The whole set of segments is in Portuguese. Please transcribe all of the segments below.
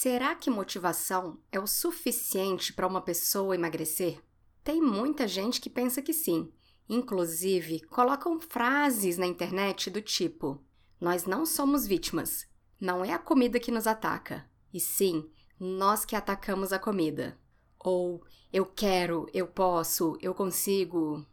Será que motivação é o suficiente para uma pessoa emagrecer? Tem muita gente que pensa que sim. Inclusive, colocam frases na internet do tipo: Nós não somos vítimas. Não é a comida que nos ataca, e sim nós que atacamos a comida. Ou eu quero, eu posso, eu consigo.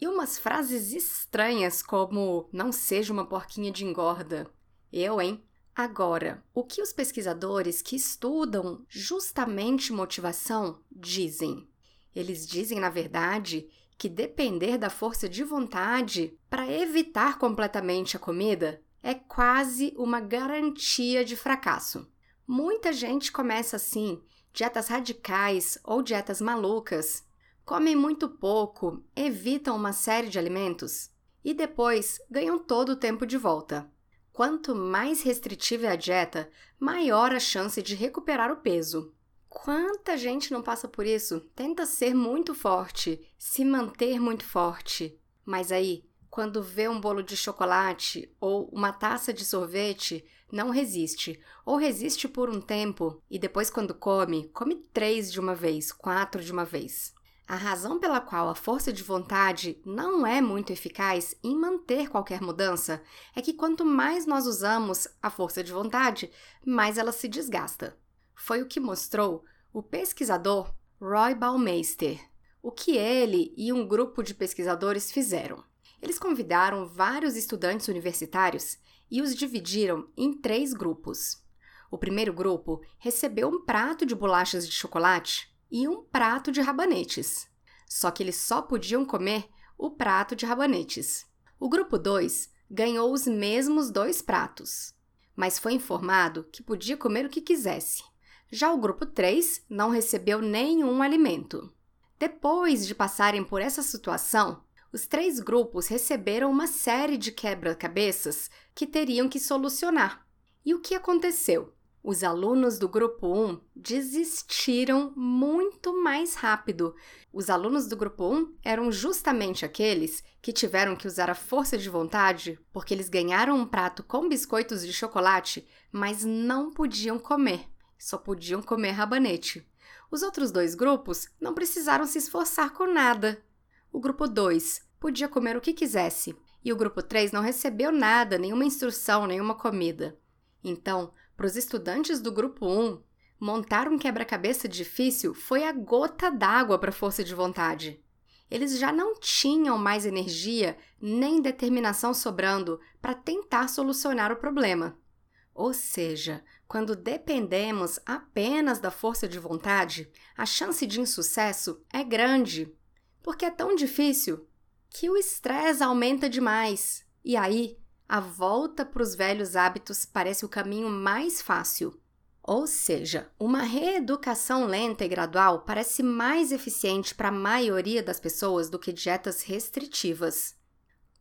E umas frases estranhas como não seja uma porquinha de engorda. Eu, hein? Agora, o que os pesquisadores que estudam justamente motivação dizem? Eles dizem, na verdade, que depender da força de vontade para evitar completamente a comida é quase uma garantia de fracasso. Muita gente começa assim, dietas radicais ou dietas malucas, comem muito pouco, evitam uma série de alimentos e depois ganham todo o tempo de volta. Quanto mais restritiva é a dieta, maior a chance de recuperar o peso. Quanta gente não passa por isso? Tenta ser muito forte, se manter muito forte. Mas aí, quando vê um bolo de chocolate ou uma taça de sorvete, não resiste. Ou resiste por um tempo e depois, quando come, come três de uma vez, quatro de uma vez. A razão pela qual a força de vontade não é muito eficaz em manter qualquer mudança é que quanto mais nós usamos a força de vontade, mais ela se desgasta. Foi o que mostrou o pesquisador Roy Baumeister. O que ele e um grupo de pesquisadores fizeram? Eles convidaram vários estudantes universitários e os dividiram em três grupos. O primeiro grupo recebeu um prato de bolachas de chocolate e um prato de rabanetes. Só que eles só podiam comer o prato de rabanetes. O grupo 2 ganhou os mesmos dois pratos, mas foi informado que podia comer o que quisesse. Já o grupo 3 não recebeu nenhum alimento. Depois de passarem por essa situação, os três grupos receberam uma série de quebra-cabeças que teriam que solucionar. E o que aconteceu? Os alunos do grupo 1 desistiram muito mais rápido. Os alunos do grupo 1 eram justamente aqueles que tiveram que usar a força de vontade porque eles ganharam um prato com biscoitos de chocolate, mas não podiam comer, só podiam comer rabanete. Os outros dois grupos não precisaram se esforçar com nada. O grupo 2 podia comer o que quisesse, e o grupo 3 não recebeu nada, nenhuma instrução, nenhuma comida. Então, para os estudantes do grupo 1, montar um quebra-cabeça difícil foi a gota d'água para a força de vontade. Eles já não tinham mais energia nem determinação sobrando para tentar solucionar o problema. Ou seja, quando dependemos apenas da força de vontade, a chance de insucesso é grande, porque é tão difícil que o estresse aumenta demais. E aí, a volta para os velhos hábitos parece o caminho mais fácil. Ou seja, uma reeducação lenta e gradual parece mais eficiente para a maioria das pessoas do que dietas restritivas.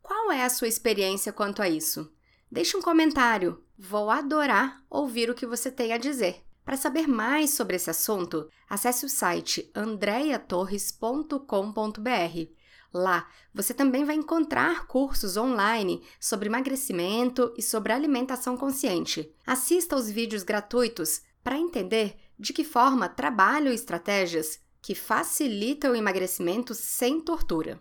Qual é a sua experiência quanto a isso? Deixe um comentário. Vou adorar ouvir o que você tem a dizer. Para saber mais sobre esse assunto, acesse o site andreatorres.com.br Lá, você também vai encontrar cursos online sobre emagrecimento e sobre alimentação consciente. Assista aos vídeos gratuitos para entender de que forma trabalho estratégias que facilitam o emagrecimento sem tortura.